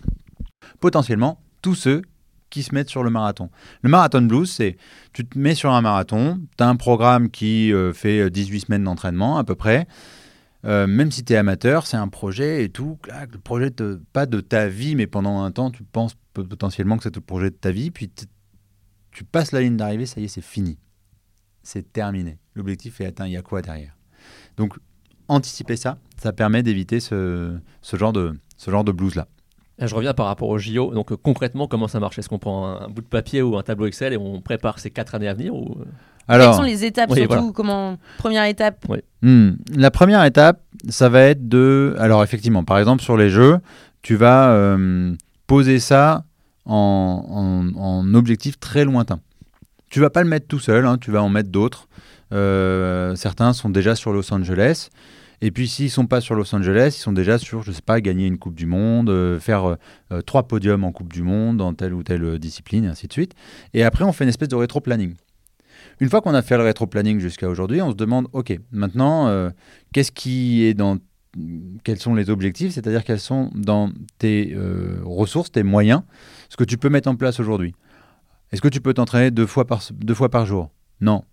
potentiellement tous ceux qui se mettent sur le marathon. Le marathon blues, c'est tu te mets sur un marathon, tu as un programme qui euh, fait 18 semaines d'entraînement à peu près. Euh, même si tu es amateur, c'est un projet et tout. Le projet, pas de ta vie, mais pendant un temps, tu penses potentiellement que c'est le projet de ta vie. Puis tu passes la ligne d'arrivée, ça y est, c'est fini. C'est terminé. L'objectif est atteint. Il y a quoi derrière? Donc, anticiper ça, ça permet d'éviter ce, genre de, blues-là. Là, Je reviens par rapport au JO. Donc euh, concrètement, comment ça marche? Est-ce qu'on prend un, bout de papier ou un tableau Excel et on prépare ces 4 années à venir. Quelles Alors, sont les étapes Oui, surtout voilà. Comment première étape Hmm. La première étape, ça va être de... Alors effectivement, par exemple sur les jeux, tu vas euh, poser ça en, en- en objectif très lointain. Tu vas pas le mettre tout seul, hein, tu vas en mettre d'autres. Euh, certains sont déjà sur Los Angeles. Et puis s'ils sont pas sur Los Angeles, ils sont déjà sur, je sais pas, gagner une Coupe du Monde, euh, faire euh, trois podiums en Coupe du Monde dans telle ou telle discipline, et ainsi de suite. Et après, on fait une espèce de rétro-planning. Une fois qu'on a fait le rétro-planning jusqu'à aujourd'hui, on se demande, ok, maintenant, euh, qu'est-ce qui est dans... Quels sont les objectifs, c'est-à-dire quels sont dans tes euh, ressources, tes moyens, ce que tu peux mettre en place aujourd'hui. Est-ce que tu peux t'entraîner deux fois par, deux fois par jour? Non.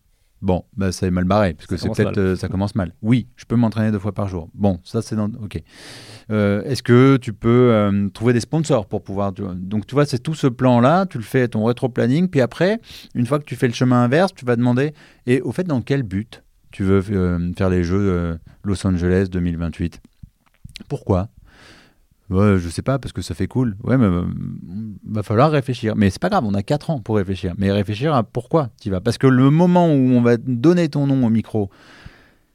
Bon, bah, c'est mal barré, parce que Ça c'est commence peut-être mal. euh, ça commence mal. (laughs) Oui, je peux m'entraîner deux fois par jour. Bon, ça c'est dans. Ok. Euh, Est-ce que tu peux euh, trouver des sponsors pour pouvoir. tu Donc tu vois, c'est tout ce plan-là, tu le fais ton rétro-planning, puis après, une fois que tu fais le chemin inverse, tu vas demander. Et au fait, dans quel but tu veux faire les Jeux Los Angeles 2028 Pourquoi? Ouais, je sais pas, parce que ça fait cool. Ouais, mais euh, va falloir réfléchir. Mais c'est pas grave, on a 4 ans pour réfléchir. Mais réfléchir à pourquoi tu vas. Parce que le moment où on va donner ton nom au micro,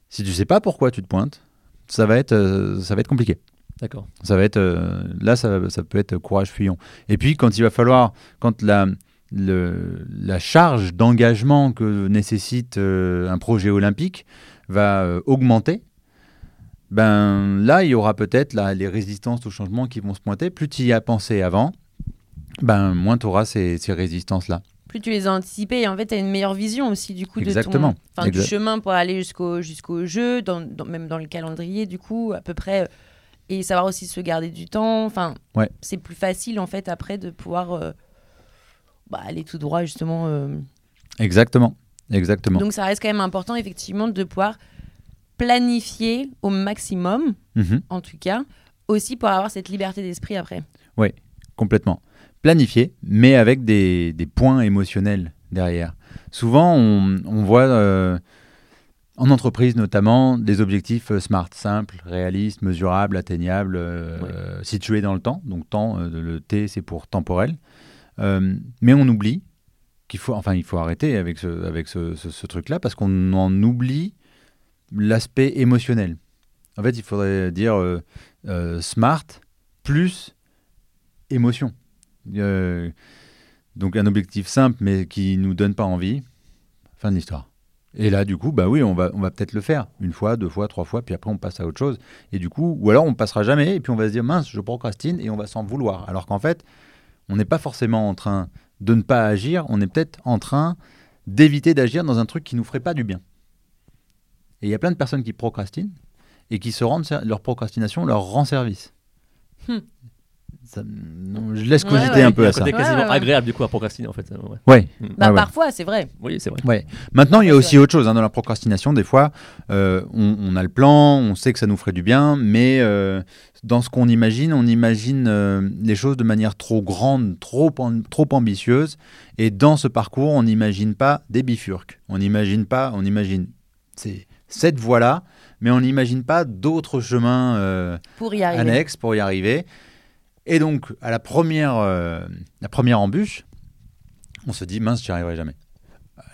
si tu sais pas pourquoi tu te pointes, ça va être, euh, ça va être compliqué. D'accord. Ça va être, euh, là, ça, ça peut être courage fuyant. Et puis, quand il va falloir, quand la, le- la charge d'engagement que nécessite un projet olympique va augmenter, ben là, il y aura peut-être là, les résistances au changement qui vont se pointer. Plus tu y as pensé avant, ben moins tu auras ces, ces résistances-là. Plus tu les as anticipés, et en fait, tu as une meilleure vision aussi du coup Exactement. de ton, du chemin pour aller jusqu'au jusqu'au jeu, dans, dans- même dans le calendrier, du coup, à peu près. euh, Et savoir aussi se garder du temps. Enfin, Ouais. c'est plus facile en fait après de pouvoir euh, bah, aller tout droit justement. euh. Exactement. Exactement. Donc ça reste quand même important effectivement de pouvoir planifier au maximum, Mhm. en tout cas, aussi pour avoir cette liberté d'esprit après. Complètement. Planifié, mais avec des, des points émotionnels derrière. Souvent, on, on voit euh, en entreprise notamment des objectifs euh, SMART, simples, réalistes, mesurables, atteignables, euh, Ouais. situés dans le temps. Donc temps, le T c'est pour temporel. Mais on oublie qu'il faut, enfin, il faut arrêter avec ce, avec ce, ce- ce truc-là parce qu'on en oublie l'aspect émotionnel. En fait, il faudrait dire euh, euh, SMART plus émotion. Euh, donc un objectif simple mais qui nous donne pas envie. Fin de l'histoire. Et là, du coup, bah oui, on va, on va peut-être le faire une fois, deux fois, trois fois, puis après on passe à autre chose. Et du coup, ou alors on passera jamais, et puis on va se dire mince, je procrastine, et on va s'en vouloir. Alors qu'en fait, on n'est pas forcément en train de ne pas agir, on est peut-être en train d'éviter d'agir dans un truc qui nous ferait pas du bien. Et il y a plein de personnes qui procrastinent et qui se rendent leur procrastination leur rend service. Hmm. Ça- non, je laisse cogiter ouais. un peu à ça. Ouais, quasiment ouais, ouais. agréable du coup à procrastiner en fait. euh, ouais. Ouais. Bah. Parfois, c'est vrai. Oui, c'est vrai. Ouais. Maintenant, il y a aussi autre chose hein, dans la procrastination. Des fois, euh, on, on a le plan, on sait que ça nous ferait du bien, mais euh, dans ce qu'on imagine, on imagine euh, les choses de manière trop grande, trop, trop ambitieuse. Et dans ce parcours, on n'imagine pas des bifurques. On n'imagine pas, on imagine c'est cette voie-là, mais on n'imagine pas d'autres chemins euh, Pour y arriver. annexes pour y arriver. Et donc, à la première, euh, la première embûche, on se dit mince, j'y arriverai jamais.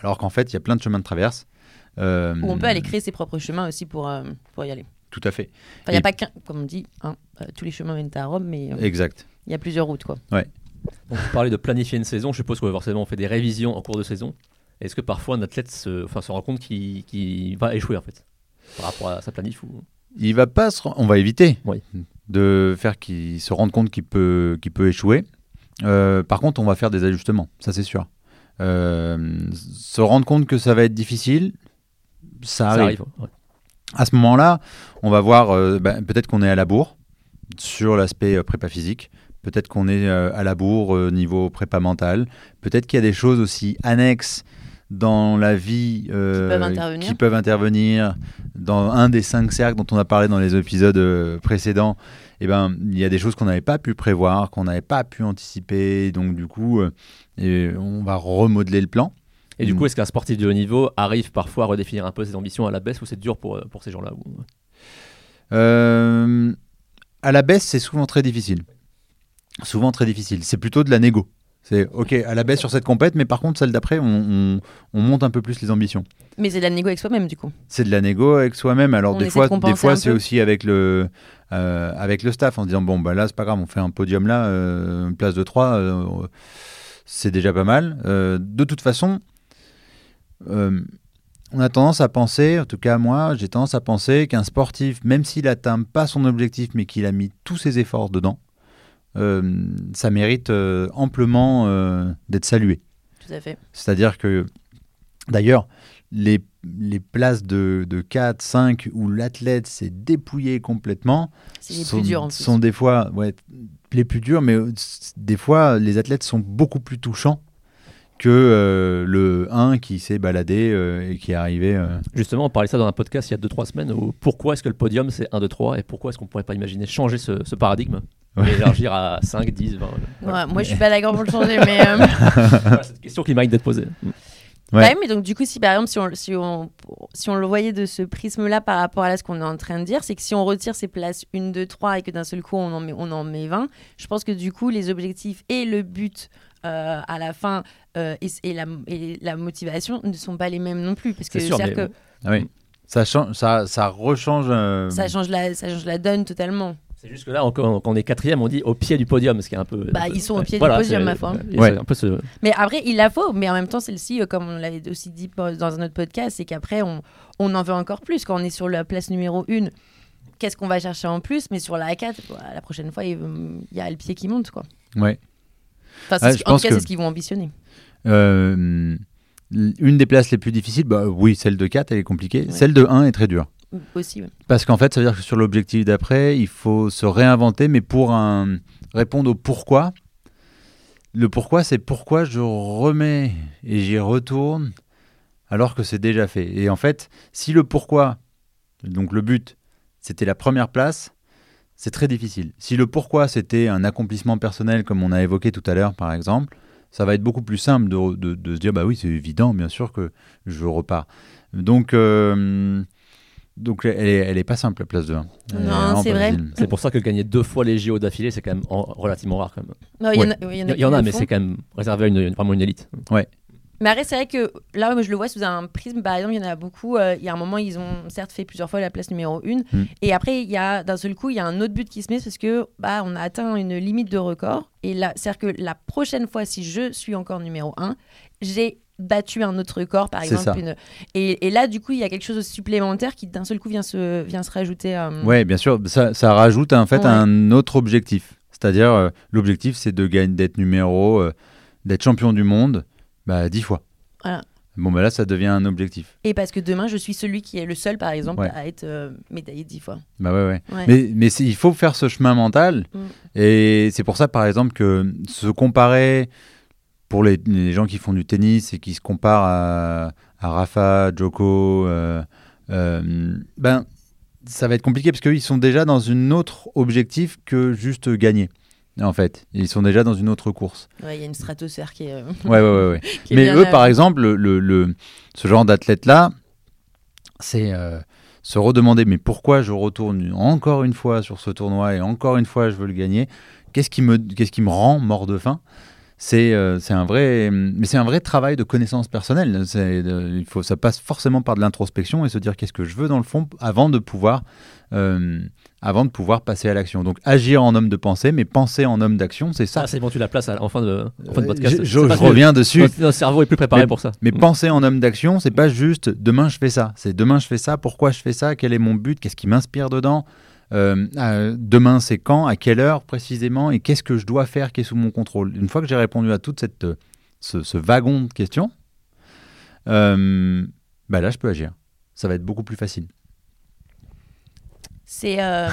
Alors qu'en fait, il y a plein de chemins de traverse. Euh, Ou on peut aller créer ses propres chemins aussi pour, euh, pour y aller. Tout à fait. Enfin, il n'y a pas qu'un, comme on dit, hein, euh, tous les chemins mènent à Rome, mais euh, Exact. il y a plusieurs routes. Quoi. Donc, vous parlez de planifier une saison. Je suppose que forcément on fait des révisions en cours de saison. Est-ce que parfois un athlète se, enfin, se rend compte qu'il va échouer en fait par rapport à sa planif ou... Il va pas se... On va éviter Oui. de faire qu'il se rende compte qu'il peut, qu'il peut échouer. Euh, par contre, on va faire des ajustements, ça c'est sûr. Euh, se rendre compte que ça va être difficile, ça Ça arrive. ouais. À ce moment-là, on va voir, euh, ben, peut-être qu'on est à la bourre sur l'aspect prépa physique, peut-être qu'on est à la bourre niveau prépa mental, peut-être qu'il y a des choses aussi annexes dans la vie euh, peuvent qui peuvent intervenir dans un des cinq cercles dont on a parlé dans les épisodes euh, précédents. Eh ben, il y a des choses qu'on n'avait pas pu prévoir, qu'on n'avait pas pu anticiper, donc du coup, euh, on va remodeler le plan. Et du coup, est-ce qu'un sportif de haut niveau arrive parfois à redéfinir un peu ses ambitions à la baisse ou c'est dur pour, pour ces gens-là Euh, à la baisse, c'est souvent très difficile. Souvent très difficile. C'est plutôt de la négo. C'est OK, à la baisse sur cette compète, mais par contre, celle d'après, on, on- on monte un peu plus les ambitions. Mais c'est de la négo avec soi-même, du coup. C'est de la négo avec soi-même. Alors, On des fois, de des fois c'est aussi avec le, euh, avec le staff en se disant Bon, bah là, c'est pas grave, on fait un podium là, euh, une place de 3, c'est déjà pas mal. Euh, de toute façon, euh, on a tendance à penser, en tout cas moi, j'ai tendance à penser qu'un sportif, même s'il n'atteint pas son objectif, mais qu'il a mis tous ses efforts dedans, euh, ça mérite euh, amplement euh, d'être salué. Tout à fait. C'est-à-dire que D'ailleurs, les, les places de, de 4, 5 où l'athlète s'est dépouillé complètement les sont, plus durs en plus. sont des fois ouais, les plus durs, mais euh, des fois, les athlètes sont beaucoup plus touchants que euh, le 1 qui s'est baladé euh, et qui est arrivé. euh, Justement, on parlait ça dans un podcast il y a 2-3 semaines. Où pourquoi est-ce que le podium c'est 1, 2, 3 et pourquoi est-ce qu'on pourrait pas imaginer changer ce, ce paradigme? Ouais. et élargir à 5, 10, 20 Ouais, voilà. moi, je suis pas d'accord pour le changer, mais. euh, (laughs) Voilà, c'est une question qui mérite d'être posée. Ouais. Bah oui, mais donc du coup, si par exemple, si on, si on, si on le voyait de ce prisme-là par rapport à là, ce qu'on est en train de dire, c'est que si on retire ces places 1, 2, 3 et que d'un seul coup on en, met, on en met 20, je pense que du coup, les objectifs et le but euh, à la fin euh, et, et la, et la motivation ne sont pas les mêmes non plus. Parce que C'est sûr, c'est-à-dire mais que ah oui. ça, change, ça, ça rechange. euh, ça, change la, ça change la donne totalement. C'est juste que là, on- quand on est quatrième, on dit au pied du podium, ce qui est un peu. Bah, un peu- ils sont au ouais. pied du Voilà, podium, ma foi. c'est Ouais. un peu ce- Mais après, il la faut, mais en même temps, celle-ci, euh, comme on l'avait aussi dit dans un autre podcast, c'est qu'après, on, on en veut encore plus. Quand on est sur la place numéro 1, qu'est-ce qu'on va chercher en plus? Mais sur la A4, bah, la prochaine fois, il, y a le pied qui monte. Quoi. ouais. Enfin, c'est Ouais, ce- je en tout cas, que- c'est ce qu'ils vont ambitionner. Euh, une des places les plus difficiles, bah, oui, celle de 4, elle est compliquée. Ouais. Celle de 1 est très dure. Parce qu'en fait, ça veut dire que sur l'objectif d'après, il faut se réinventer, mais pour répondre au pourquoi. Le pourquoi, c'est pourquoi je remets et j'y retourne alors que c'est déjà fait. Et en fait, si le pourquoi, donc le but, c'était la première place, c'est très difficile. Si le pourquoi, c'était un accomplissement personnel, comme on a évoqué tout à l'heure, par exemple, ça va être beaucoup plus simple de se dire, bah oui, c'est évident, bien sûr que je repars. Donc, euh, donc elle, est, elle est pas simple, la place de 1. Non, c'est vrai. C'est pour ça que gagner deux fois les JO d'affilée, c'est quand même en- relativement rare. Quand même. Non, il y, en Ouais. a- Il y, en a, mais c'est quand même réservé à une, vraiment une élite. Mais après, c'est vrai que là, moi, je le vois sous un prisme. Par exemple, il y en a beaucoup. euh, il y a un moment, ils ont certes fait plusieurs fois la place numéro 1. Mm. Et après, il y a d'un seul coup, il y a un autre but qui se met parce que bah, on a atteint une limite de record. Et là, c'est-à-dire que la prochaine fois, si je suis encore numéro 1, j'ai battu un autre record, par exemple. Une... Et, et là, du coup, il y a quelque chose de supplémentaire qui d'un seul coup vient se, vient se rajouter. euh, Ouais, bien sûr, ça, ça rajoute en fait Ouais. un autre objectif. C'est-à-dire, euh, l'objectif, c'est de gagner, d'être numéro, euh, d'être champion du monde, bah, dix fois. Voilà. Bon, bah là, ça devient un objectif. Et parce que demain, je suis celui qui est le seul, par exemple, Ouais. à être euh, médaillé dix fois. Bah ouais, ouais. Ouais. Mais, mais il faut faire ce chemin mental. Mm. Et c'est pour ça, par exemple, que se comparer pour les, les gens qui font du tennis et qui se comparent à, à Rafa, Djoko, euh, euh, ben, ça va être compliqué parce qu'ils sont déjà dans un autre objectif que juste gagner. En fait, ils sont déjà dans une autre course. Ouais, il y a une stratosphère qui est. euh, Ouais, ouais, (laughs) Mais eux, à- par exemple, le, le- le- ce genre d'athlète-là, c'est euh, se redemander mais pourquoi je retourne encore une fois sur ce tournoi et encore une fois je veux le gagner? Qu'est-ce qui me, qu'est-ce qui me rend mort de faim? C'est euh, c'est un vrai mais c'est un vrai travail de connaissance personnelle euh, il faut ça passe forcément par de l'introspection et se dire qu'est-ce que je veux dans le fond avant de pouvoir euh, avant de pouvoir passer à l'action donc agir en homme de pensée mais penser en homme d'action c'est ça Ça, c'est bon, tu la places à- en fin de, en fin de podcast. je, que reviens dessus Notre, cerveau est plus préparé Mais- pour ça. mais Mm. penser en homme d'action, c'est pas juste demain je fais ça. C'est demain je fais ça, pourquoi je fais ça, quel est mon but, qu'est-ce qui m'inspire dedans. Euh, euh, demain c'est quand, à quelle heure précisément, et qu'est-ce que je dois faire qui est sous mon contrôle? Une fois que j'ai répondu à toute cette euh, ce, ce wagon de questions, euh, bah là je peux agir. Ça va être beaucoup plus facile. C'est. euh,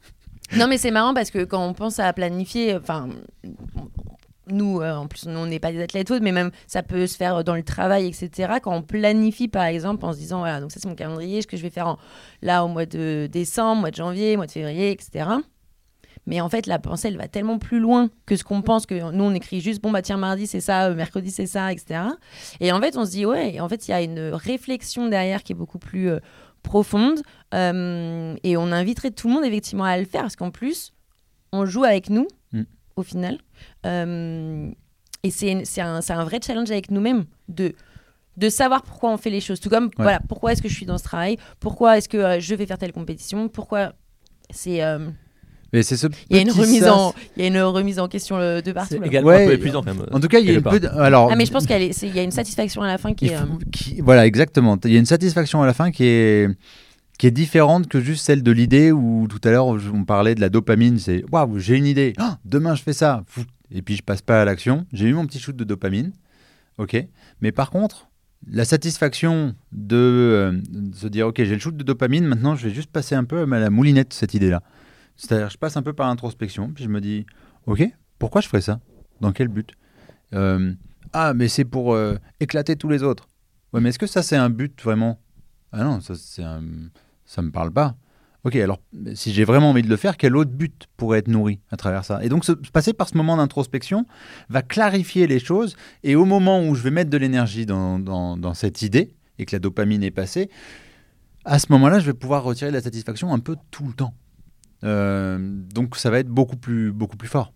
(laughs) non, mais c'est marrant parce que quand on pense à planifier, enfin. Nous, euh, en plus, on n'est pas des athlètes mais même ça peut se faire dans le travail, etc. Quand on planifie, par exemple, en se disant, voilà, donc ça, c'est mon calendrier, ce que je vais faire en- là au mois de décembre, mois de janvier, mois de février, etc. Mais en fait, la pensée, elle va tellement plus loin que ce qu'on pense que nous, on écrit juste, bon, bah tiens, mardi, c'est ça, euh, mercredi, c'est ça, etc. Et en fait, on se dit, ouais, en fait, il y a une réflexion derrière qui est beaucoup plus euh, profonde. Euh, et on inviterait tout le monde, effectivement, à le faire, parce qu'en plus, on joue avec nous. Au final. Euh, et c'est c'est un, c'est un vrai challenge avec nous-mêmes de de savoir pourquoi on fait les choses. Tout comme, voilà, pourquoi est-ce que je suis dans ce travail? Pourquoi est-ce que euh, je vais faire telle compétition? Pourquoi c'est... euh, Mais c'est ce il y a une remise en il y a une remise en question de partout. Également Ouais, un peu épuisant quand même. En tout cas, il y a une peu. de- Alors, Ah mais je pense qu'il y a une satisfaction à la fin qui est... faut- qui- voilà, exactement. Il y a une satisfaction à la fin qui est, qui est différente que juste celle de l'idée où tout à l'heure on parlait de la dopamine. C'est waouh, j'ai une idée. Ah, demain je fais ça. Et puis je passe pas à l'action. J'ai eu mon petit shoot de dopamine. Ok. Mais par contre, la satisfaction de, euh, se dire, ok, j'ai le shoot de dopamine, maintenant je vais juste passer un peu à la moulinette, cette idée-là. C'est-à-dire, je passe un peu par l'introspection, puis je me dis, ok, pourquoi je ferais ça? Dans quel but? Euh, Ah, mais c'est pour euh, éclater tous les autres. Ouais, mais est-ce que ça, c'est un but vraiment? Ah non, ça, c'est un... ça me parle pas. Ok, alors si j'ai vraiment envie de le faire, quel autre but pourrait être nourri à travers ça? Et donc, se, passer par ce moment d'introspection va clarifier les choses. Et au moment où je vais mettre de l'énergie dans, dans, dans cette idée et que la dopamine est passée, à ce moment-là, je vais pouvoir retirer de la satisfaction un peu tout le temps. Euh, donc, ça va être beaucoup plus, beaucoup plus fort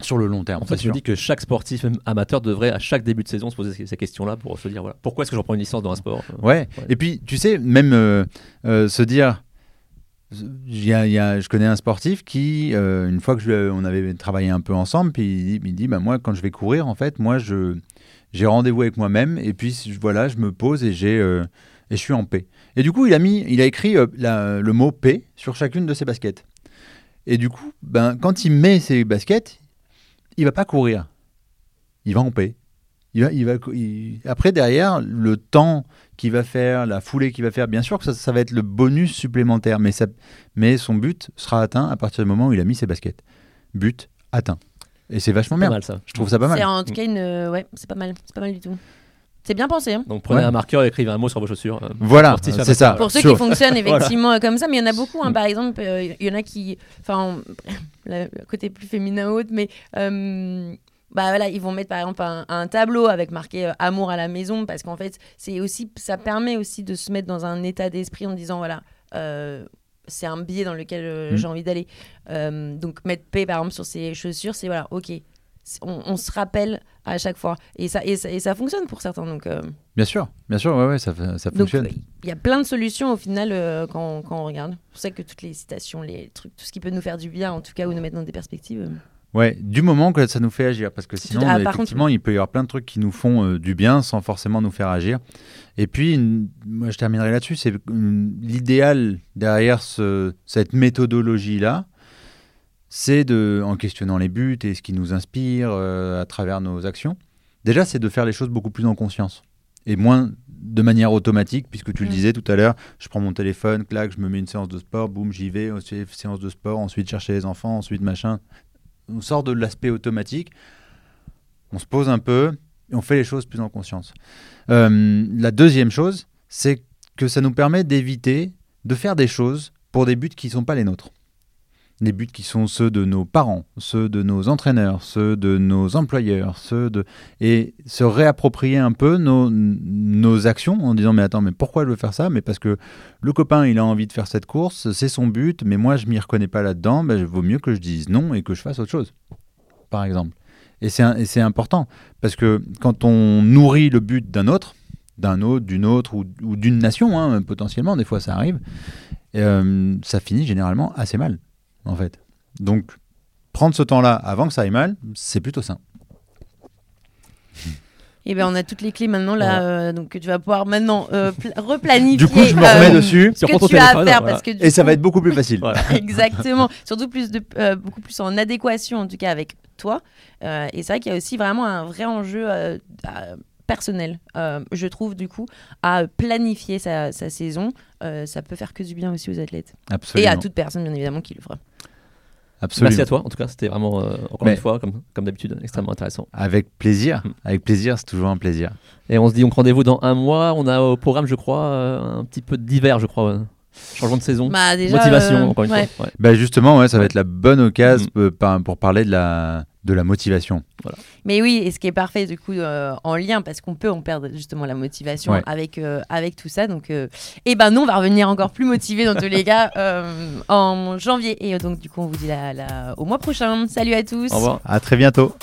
sur le long terme. En fait, je me dis que chaque sportif, amateur, devrait à chaque début de saison se poser ces- questions-là pour se dire voilà, pourquoi est-ce que je reprends une licence dans un sport Ouais. Ouais. Et puis, tu sais, même euh, euh, se dire. y a- y a- je connais un sportif qui, euh, une fois que je- on avait travaillé un peu ensemble, puis il dit, il dit bah, Moi, quand je vais courir, en fait, moi, je, j'ai rendez-vous avec moi-même, et puis voilà, je me pose et, j'ai, euh, et je suis en paix. Et du coup, il a, mis, il a écrit euh, la- le mot paix sur chacune de ses baskets. Et du coup, ben, quand il met ses baskets, il va pas courir. Il va en paix. Il va, il va, il- Après, derrière, le temps qu'il va faire, la foulée qu'il va faire, bien sûr que ça, ça va être le bonus supplémentaire, mais, ça, mais son but sera atteint à partir du moment où il a mis ses baskets. But atteint. Et c'est vachement Pas bien. mal ça. Je trouve ça pas C'est mal. en tout cas une. euh, Ouais, c'est pas mal. C'est pas mal du tout. C'est bien pensé. hein. Donc prenez Ouais. un marqueur et écrivez un mot sur vos chaussures. euh, Voilà, c'est ça. Pour ceux qui fonctionnent (laughs) effectivement comme ça, mais il y en a beaucoup. hein. Par exemple, euh, il y en a qui. Enfin, (laughs) côté plus féminin ou autre, mais. euh, bah voilà, ils vont mettre par exemple un, un tableau avec marqué euh, amour à la maison parce qu'en fait, c'est aussi, ça permet aussi de se mettre dans un état d'esprit en disant voilà, euh, c'est un biais dans lequel euh, Mm. j'ai envie d'aller. Euh, donc mettre paix par exemple sur ses chaussures, c'est voilà, ok, on, on se rappelle à chaque fois et ça, et ça, et ça fonctionne pour certains. Donc, euh, Bien sûr, bien sûr, ouais, ouais, ça, ça fonctionne. il y a plein de solutions au final euh, quand, quand on regarde. C'est pour ça que toutes les citations, les trucs, tout ce qui peut nous faire du bien, en tout cas, ou nous mettre dans des perspectives. euh, Ouais, du moment que ça nous fait agir, parce que sinon, Ah, euh, par contre, effectivement, il peut y avoir plein de trucs qui nous font euh, du bien sans forcément nous faire agir. Et puis, une- moi, je terminerai là-dessus, c'est l'idéal derrière ce- cette méthodologie-là, c'est de, en questionnant les buts et ce qui nous inspire euh, à travers nos actions, déjà, c'est de faire les choses beaucoup plus en conscience et moins de manière automatique, puisque tu le Mm. disais tout à l'heure, je prends mon téléphone, clac, je me mets une séance de sport, boum, j'y vais, séance de sport, ensuite chercher les enfants, ensuite machin on sort de l'aspect automatique, on se pose un peu et on fait les choses plus en conscience. Euh, la deuxième chose, c'est que ça nous permet d'éviter de faire des choses pour des buts qui ne sont pas les nôtres. Des buts qui sont ceux de nos parents, ceux de nos entraîneurs, ceux de nos employeurs, ceux de... Et se réapproprier un peu nos, nos actions en disant mais attends, mais pourquoi je veux faire ça? Mais parce que le copain, il a envie de faire cette course, c'est son but, mais moi, je m'y reconnais pas là-dedans, ben, vaut mieux que je dise non et que je fasse autre chose, par exemple. Et c'est important, parce que quand on nourrit le but d'un autre, d'un autre, d'une autre, ou, ou d'une nation, hein, potentiellement, des fois ça arrive, euh, ça finit généralement assez mal, en fait. Donc, prendre ce temps-là avant que ça aille mal, c'est plutôt sain. (laughs) Et ben on a toutes les clés maintenant là, euh, donc que tu vas pouvoir maintenant euh, pla- (laughs) replanifier. Du coup, je me remets euh, dessus, Ce que tu as à faire voilà. parce que et ça va être beaucoup plus facile. Voilà. (laughs) Exactement. Surtout plus de, euh, beaucoup plus en adéquation, en tout cas avec toi. Euh, et c'est vrai qu'il y a aussi vraiment un vrai enjeu euh, à- personnel, euh, je trouve, du coup, à planifier sa, sa saison. Euh, ça peut faire que du bien aussi aux athlètes. Absolument. Et à toute personne, bien évidemment, qui le fera. Absolument. Merci à toi, en tout cas, c'était vraiment, euh, encore Mais- une fois, comme, comme d'habitude, extrêmement intéressant. Avec plaisir. Mm. Avec plaisir, c'est toujours un plaisir. Et on se dit donc rendez-vous dans un mois. On a au programme, je crois, euh, un petit peu d'hiver, je crois. euh, Changement de saison. Bah, déjà, Motivation, euh, encore une ouais. fois. ouais. Bah justement, ouais, ça va être la bonne occasion par- pour parler de la, de la motivation. Mais oui, et ce qui est parfait du coup euh, en lien parce qu'on peut en perdre justement la motivation Ouais. avec euh, avec tout ça. Donc, euh, et ben nous on va revenir encore plus motivés dans tous les cas (laughs) euh, en janvier. Et donc du coup on vous dit la- la- au mois prochain. Salut à tous. Au revoir. À très bientôt.